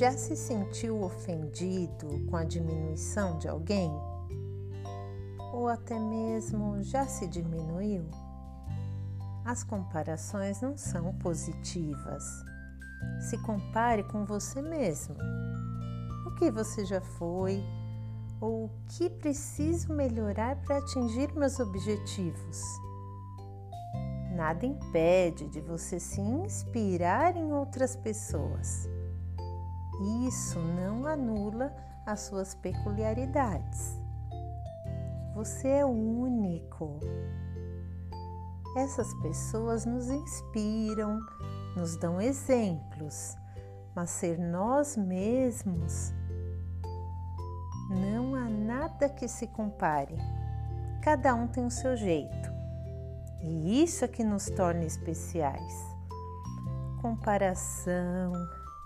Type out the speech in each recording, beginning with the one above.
Já se sentiu ofendido com a diminuição de alguém? Ou até mesmo já se diminuiu? As comparações não são positivas. Se compare com você mesmo. O que você já foi ou o que preciso melhorar para atingir meus objetivos? Nada impede de você se inspirar em outras pessoas isso não anula as suas peculiaridades. Você é único. Essas pessoas nos inspiram, nos dão exemplos, mas ser nós mesmos não há nada que se compare. Cada um tem o seu jeito. E isso é que nos torna especiais. Comparação,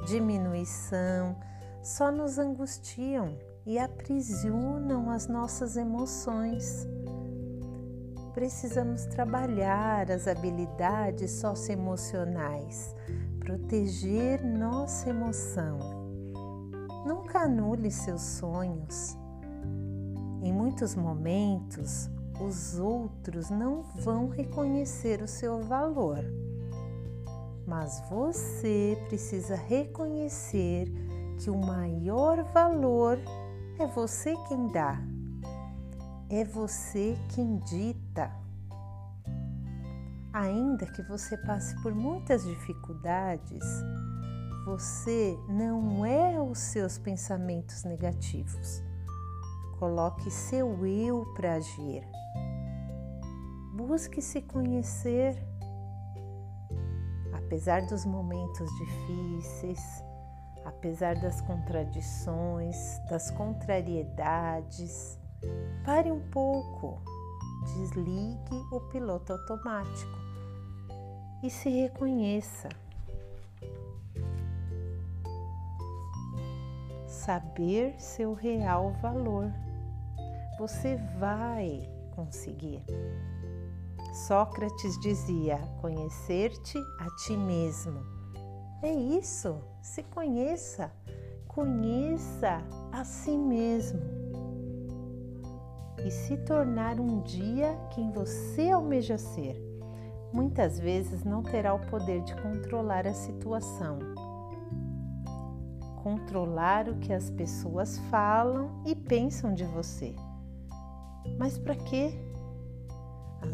diminuição só nos angustiam e aprisionam as nossas emoções. Precisamos trabalhar as habilidades socioemocionais, proteger nossa emoção. Nunca anule seus sonhos. Em muitos momentos, os outros não vão reconhecer o seu valor mas você precisa reconhecer que o maior valor é você quem dá, é você quem dita. Ainda que você passe por muitas dificuldades, você não é os seus pensamentos negativos. Coloque seu eu para agir. Busque se conhecer apesar dos momentos difíceis, apesar das contradições, das contrariedades, pare um pouco, desligue o piloto automático e se reconheça. Saber seu real valor. Você vai conseguir. Sócrates dizia: conhecer-te a ti mesmo. É isso, se conheça, conheça a si mesmo e se tornar um dia quem você almeja ser. Muitas vezes não terá o poder de controlar a situação, controlar o que as pessoas falam e pensam de você. Mas para quê?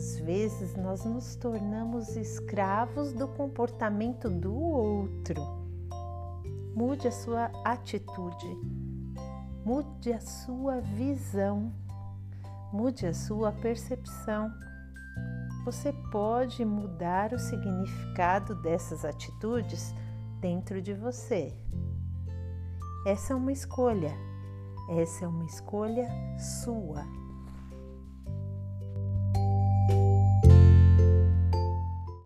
Às vezes nós nos tornamos escravos do comportamento do outro. Mude a sua atitude, mude a sua visão, mude a sua percepção. Você pode mudar o significado dessas atitudes dentro de você. Essa é uma escolha, essa é uma escolha sua.